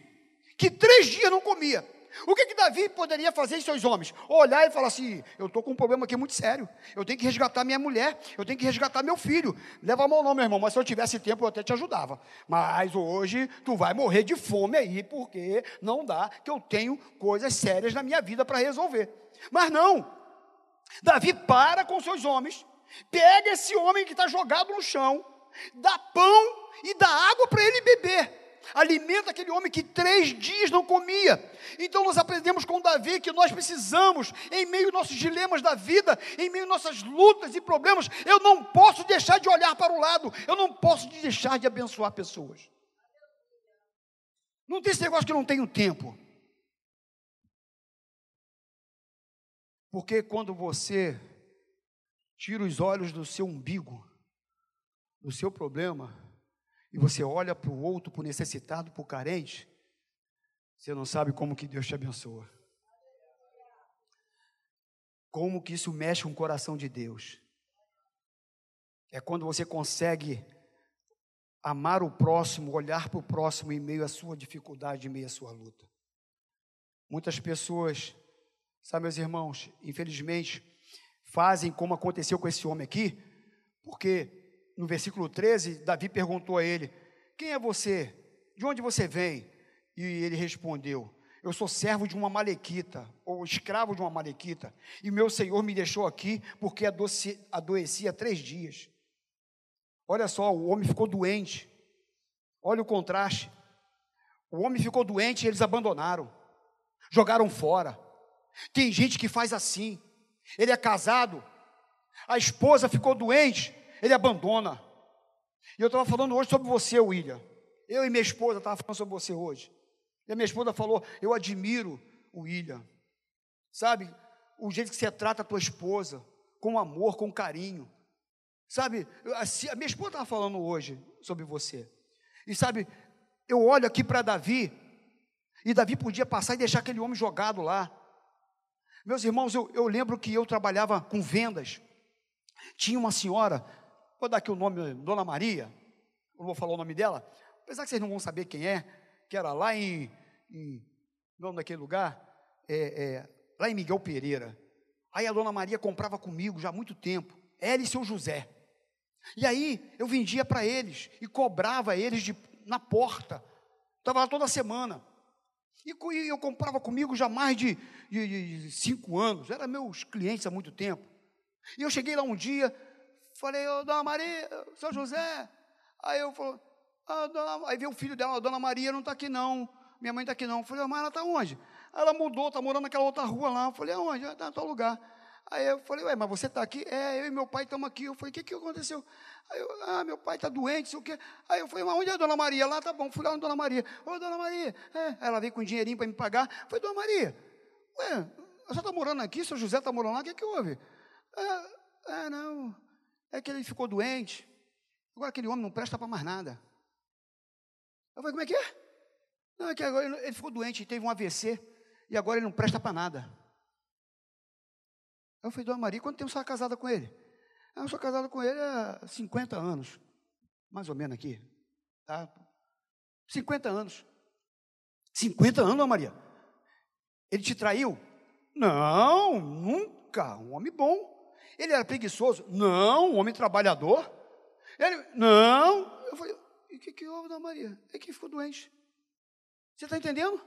que três dias não comia. O que, que Davi poderia fazer em seus homens? Olhar e falar assim: eu estou com um problema aqui muito sério. Eu tenho que resgatar minha mulher, eu tenho que resgatar meu filho. Leva a mão, não, meu irmão, mas se eu tivesse tempo eu até te ajudava. Mas hoje tu vai morrer de fome aí, porque não dá, que eu tenho coisas sérias na minha vida para resolver. Mas não. Davi para com seus homens, pega esse homem que está jogado no chão, dá pão e dá água para ele beber alimenta aquele homem que três dias não comia. Então nós aprendemos com Davi que nós precisamos, em meio aos nossos dilemas da vida, em meio às nossas lutas e problemas, eu não posso deixar de olhar para o lado, eu não posso deixar de abençoar pessoas. Não tem esse negócio que eu não tenho tempo. Porque quando você tira os olhos do seu umbigo, do seu problema, e você olha para o outro, para o necessitado, para o carente, você não sabe como que Deus te abençoa. Como que isso mexe com o coração de Deus. É quando você consegue amar o próximo, olhar para o próximo em meio à sua dificuldade, em meio à sua luta. Muitas pessoas, sabe, meus irmãos, infelizmente, fazem como aconteceu com esse homem aqui, porque no versículo 13, Davi perguntou a ele: Quem é você? De onde você vem? E ele respondeu: Eu sou servo de uma malequita, ou escravo de uma malequita, e meu senhor me deixou aqui porque adoeci, adoeci há três dias. Olha só, o homem ficou doente. Olha o contraste. O homem ficou doente e eles abandonaram, jogaram fora. Tem gente que faz assim. Ele é casado, a esposa ficou doente, ele abandona. E eu estava falando hoje sobre você, William. Eu e minha esposa estava falando sobre você hoje. E a minha esposa falou: Eu admiro o William. Sabe, o jeito que você trata a tua esposa, com amor, com carinho. Sabe, a minha esposa estava falando hoje sobre você. E sabe, eu olho aqui para Davi, e Davi podia passar e deixar aquele homem jogado lá. Meus irmãos, eu, eu lembro que eu trabalhava com vendas. Tinha uma senhora Vou dar aqui o nome, Dona Maria, não vou falar o nome dela, apesar que vocês não vão saber quem é, que era lá em, em nome daquele lugar, é, é, lá em Miguel Pereira. Aí a Dona Maria comprava comigo já há muito tempo, ela e seu José. E aí eu vendia para eles e cobrava eles de, na porta. Estava lá toda semana. E eu comprava comigo já mais de, de, de cinco anos, eram meus clientes há muito tempo. E eu cheguei lá um dia, Falei, ô, dona Maria, seu José. Aí eu falei, ah, dona, aí veio o filho dela, dona Maria não está aqui não, minha mãe está aqui não. Eu falei, mas ela está onde? Ela mudou, está morando naquela outra rua lá. Eu falei, aonde? Está em tal lugar. Aí eu falei, ué, mas você está aqui? É, eu e meu pai estamos aqui. Eu falei, o que, que aconteceu? Aí eu, ah, meu pai está doente, sei o quê. Aí eu falei, mas onde é a dona Maria? Lá, tá bom, fui lá na dona Maria. Ô, dona Maria, é. ela veio com dinheirinho para me pagar. Eu falei, dona Maria, ué, você está morando aqui, seu José está morando lá, o que, que houve? É, é, não, é que ele ficou doente. Agora aquele homem não presta para mais nada. Eu falei, como é que é? Não, é que agora ele ficou doente, teve um AVC, e agora ele não presta para nada. Eu falei, Dona Maria, quanto tempo você está casada com ele? Eu sou casada com ele há 50 anos, mais ou menos aqui. Tá? 50 anos. 50 anos, Dona Maria. Ele te traiu? Não, nunca. Um homem bom. Ele era preguiçoso? Não, um homem trabalhador. Ele, não. Eu falei, e o que, que houve, Dona Maria? É que ficou doente. Você está entendendo?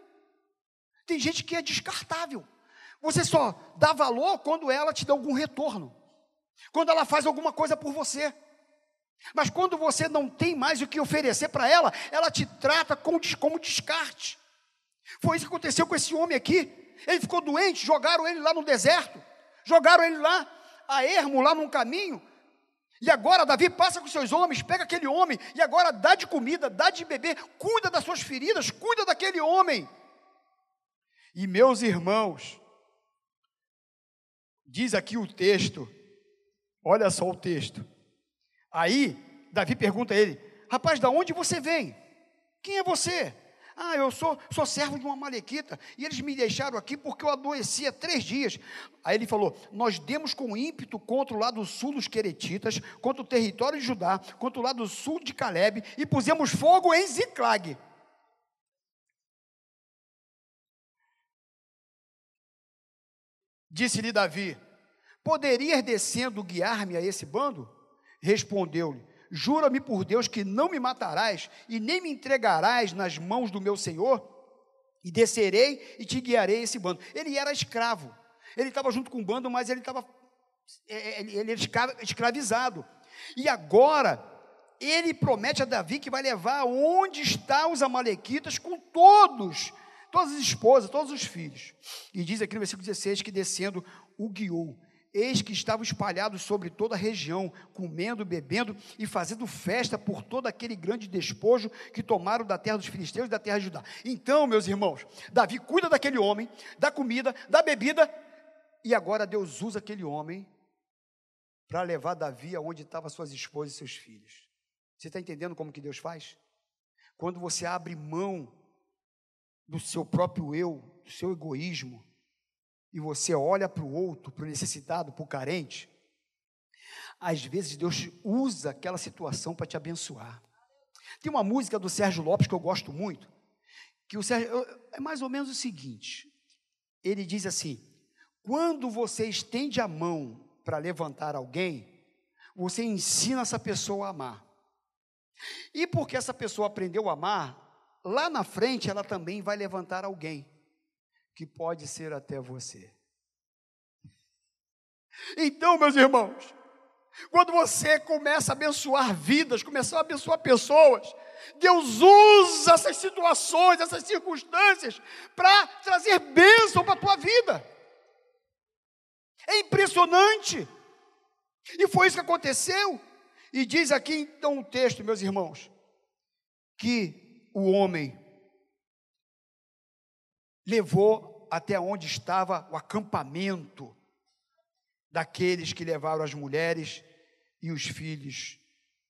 Tem gente que é descartável. Você só dá valor quando ela te dá algum retorno. Quando ela faz alguma coisa por você. Mas quando você não tem mais o que oferecer para ela, ela te trata como, descarte. Foi isso que aconteceu com esse homem aqui. Ele ficou doente, jogaram ele lá no deserto, jogaram ele lá a ermo lá num caminho. E agora Davi passa com seus homens, pega aquele homem e agora dá de comida, dá de beber, cuida das suas feridas, cuida daquele homem. E meus irmãos, diz aqui o texto, olha só o texto. Aí Davi pergunta a ele: Rapaz, da onde você vem? Quem é você? Ah, eu sou, sou servo de uma malequita, e eles me deixaram aqui porque eu adoeci há três dias. Aí ele falou: Nós demos com ímpeto contra o lado sul dos Queretitas, contra o território de Judá, contra o lado sul de Caleb, e pusemos fogo em Ziclag. Disse-lhe Davi: Poderias descendo guiar-me a esse bando? Respondeu-lhe: Jura-me por Deus que não me matarás e nem me entregarás nas mãos do meu senhor, e descerei e te guiarei esse bando. Ele era escravo, ele estava junto com o bando, mas ele estava é, é, ele era escravizado. E agora ele promete a Davi que vai levar onde estão os amalequitas com todos, todas as esposas, todos os filhos. E diz aqui no versículo 16 que descendo o guiou eis que estavam espalhados sobre toda a região, comendo, bebendo e fazendo festa por todo aquele grande despojo que tomaram da terra dos filisteus e da terra de Judá. Então, meus irmãos, Davi cuida daquele homem, da comida, da bebida, e agora Deus usa aquele homem para levar Davi aonde estavam suas esposas e seus filhos. Você está entendendo como que Deus faz? Quando você abre mão do seu próprio eu, do seu egoísmo, e você olha para o outro, para o necessitado, para o carente, às vezes Deus usa aquela situação para te abençoar. Tem uma música do Sérgio Lopes que eu gosto muito, que o Sérgio é mais ou menos o seguinte: ele diz assim: quando você estende a mão para levantar alguém, você ensina essa pessoa a amar. E porque essa pessoa aprendeu a amar, lá na frente ela também vai levantar alguém que pode ser até você. Então, meus irmãos, quando você começa a abençoar vidas, começa a abençoar pessoas, Deus usa essas situações, essas circunstâncias, para trazer bênção para a tua vida. É impressionante. E foi isso que aconteceu. E diz aqui então o texto, meus irmãos, que o homem levou até onde estava o acampamento daqueles que levaram as mulheres e os filhos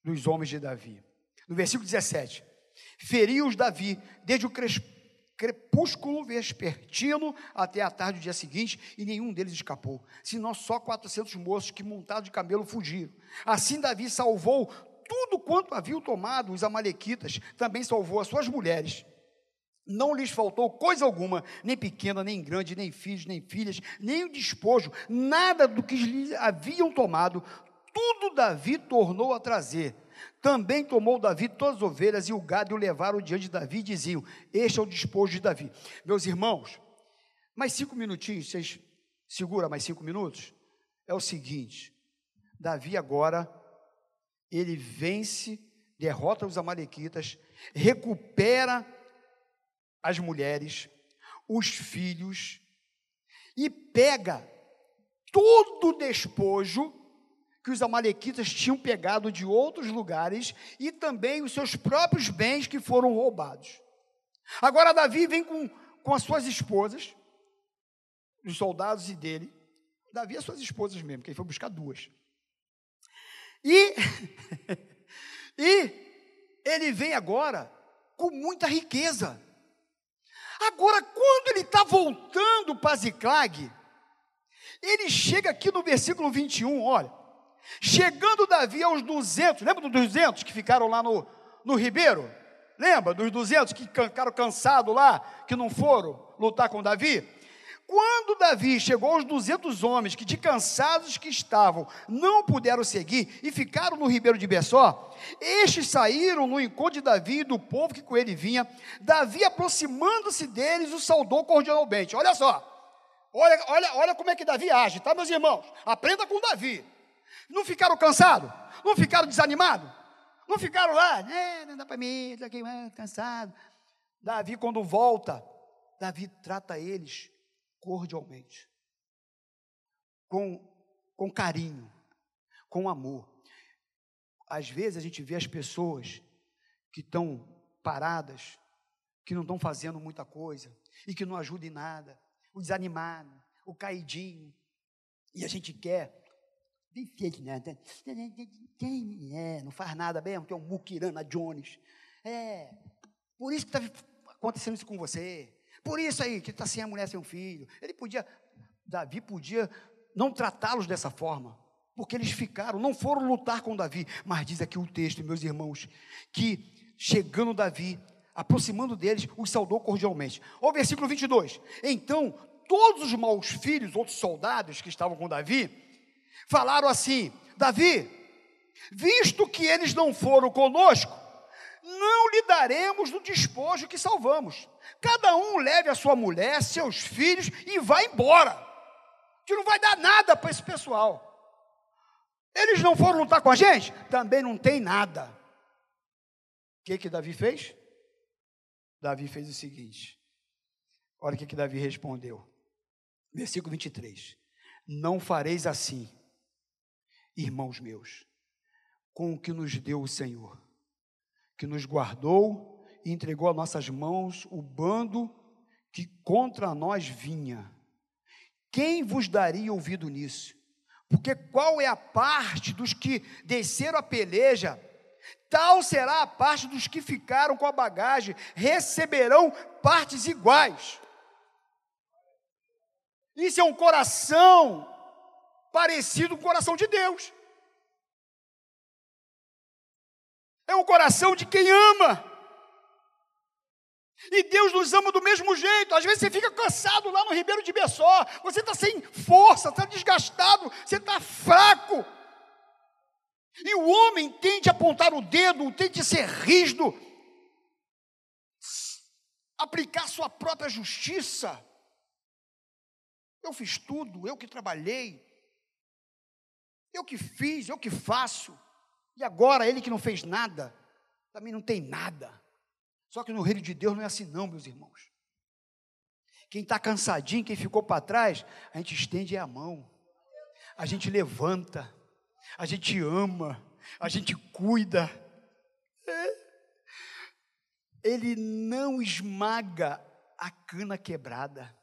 dos homens de Davi. No versículo 17: Feriu-os Davi desde o crepúsculo vespertino até a tarde do dia seguinte, e nenhum deles escapou, senão só 400 moços que montados de camelo fugiram. Assim Davi salvou tudo quanto haviam tomado os amalequitas, também salvou as suas mulheres não lhes faltou coisa alguma, nem pequena, nem grande, nem filhos, nem filhas, nem o despojo, nada do que lhes haviam tomado, tudo Davi tornou a trazer. Também tomou Davi todas as ovelhas e o gado e o levaram diante de Davi e diziam: Este é o despojo de Davi. Meus irmãos, mais cinco minutinhos, vocês seguram mais cinco minutos? É o seguinte: Davi agora, ele vence, derrota os Amalequitas, recupera as mulheres, os filhos, e pega todo o despojo que os amalequitas tinham pegado de outros lugares e também os seus próprios bens que foram roubados. Agora Davi vem com, com as suas esposas, os soldados e dele. Davi e as suas esposas mesmo, que ele foi buscar duas. E, e ele vem agora com muita riqueza. Agora, quando ele está voltando para Ziclag, ele chega aqui no versículo 21, olha. Chegando Davi aos 200, lembra dos 200 que ficaram lá no, no Ribeiro? Lembra dos 200 que ficaram cansados lá, que não foram lutar com Davi? Quando Davi chegou aos 200 homens que de cansados que estavam não puderam seguir e ficaram no ribeiro de Bessó, estes saíram no encontro de Davi e do povo que com ele vinha. Davi, aproximando-se deles, o saudou cordialmente. Olha só, olha, olha, olha como é que Davi age, tá, meus irmãos? Aprenda com Davi. Não ficaram cansados? Não ficaram desanimados? Não ficaram lá, é, não dá para mim, estou é, cansado. Davi, quando volta, Davi trata eles cordialmente, com, com carinho, com amor. Às vezes a gente vê as pessoas que estão paradas, que não estão fazendo muita coisa e que não ajudam em nada, o desanimado, o caidinho, e a gente quer feito, né? É, não faz nada mesmo, que é um Mukirana Jones. É, por isso que está acontecendo isso com você. Por isso aí, que está sem a mulher, sem um filho. Ele podia, Davi podia não tratá-los dessa forma, porque eles ficaram, não foram lutar com Davi. Mas diz aqui o texto, meus irmãos, que chegando Davi, aproximando deles, os saudou cordialmente. Olha o versículo 22. Então, todos os maus filhos, outros soldados que estavam com Davi, falaram assim: Davi, visto que eles não foram conosco, não lhe daremos do despojo que salvamos. Cada um leve a sua mulher, seus filhos e vá embora. Que não vai dar nada para esse pessoal. Eles não foram lutar com a gente? Também não tem nada. O que que Davi fez? Davi fez o seguinte. Olha o que que Davi respondeu. Versículo 23. Não fareis assim, irmãos meus, com o que nos deu o Senhor, que nos guardou e entregou a nossas mãos o bando que contra nós vinha. Quem vos daria ouvido nisso? Porque qual é a parte dos que desceram a peleja? Tal será a parte dos que ficaram com a bagagem, receberão partes iguais. Isso é um coração parecido com o coração de Deus. É um coração de quem ama. E Deus nos ama do mesmo jeito. Às vezes você fica cansado lá no Ribeiro de Bessó, você está sem força, está desgastado, você está fraco. E o homem tende apontar o dedo, tende ser rígido, aplicar sua própria justiça. Eu fiz tudo, eu que trabalhei, eu que fiz, eu que faço. E agora ele que não fez nada, também não tem nada. Só que no reino de Deus não é assim, não, meus irmãos. Quem está cansadinho, quem ficou para trás, a gente estende a mão, a gente levanta, a gente ama, a gente cuida. É. Ele não esmaga a cana quebrada.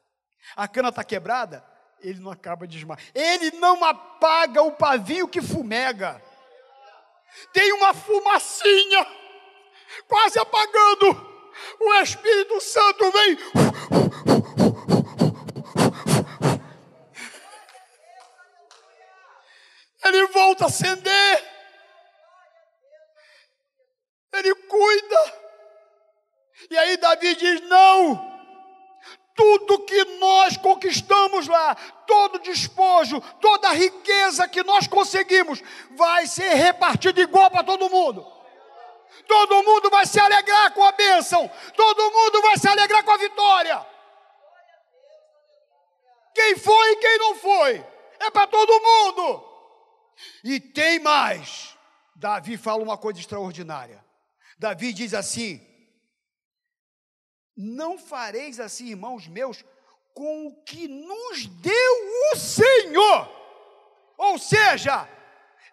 A cana está quebrada, ele não acaba de esmagar. Ele não apaga o pavio que fumega. Tem uma fumacinha quase apagando. O Espírito Santo vem. Ele volta a acender. Ele cuida. E aí Davi diz: Não, tudo que nós conquistamos lá, todo despojo, toda riqueza que nós conseguimos, vai ser repartido igual para todo mundo. Todo mundo vai se alegrar com a bênção, todo mundo vai se alegrar com a vitória. Quem foi e quem não foi, é para todo mundo. E tem mais. Davi fala uma coisa extraordinária. Davi diz assim: Não fareis assim, irmãos meus, com o que nos deu o Senhor. Ou seja,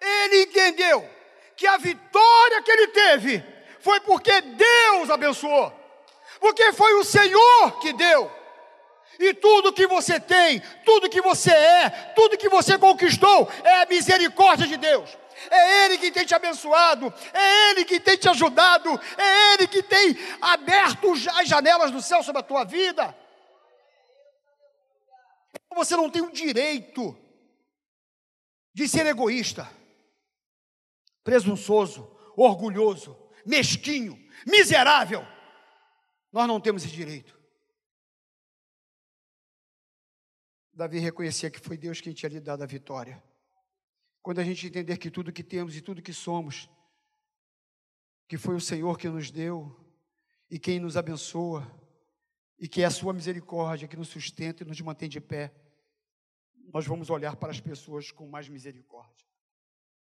ele entendeu que a vitória que ele teve foi porque Deus abençoou, porque foi o Senhor que deu. E tudo que você tem, tudo que você é, tudo que você conquistou é a misericórdia de Deus. É Ele que tem te abençoado, é Ele que tem te ajudado, é Ele que tem aberto as janelas do céu sobre a tua vida. Você não tem o direito de ser egoísta presunçoso, orgulhoso, mesquinho, miserável. Nós não temos esse direito. Davi reconhecia que foi Deus quem tinha lhe dado a vitória. Quando a gente entender que tudo que temos e tudo que somos, que foi o Senhor que nos deu e quem nos abençoa, e que é a sua misericórdia que nos sustenta e nos mantém de pé, nós vamos olhar para as pessoas com mais misericórdia.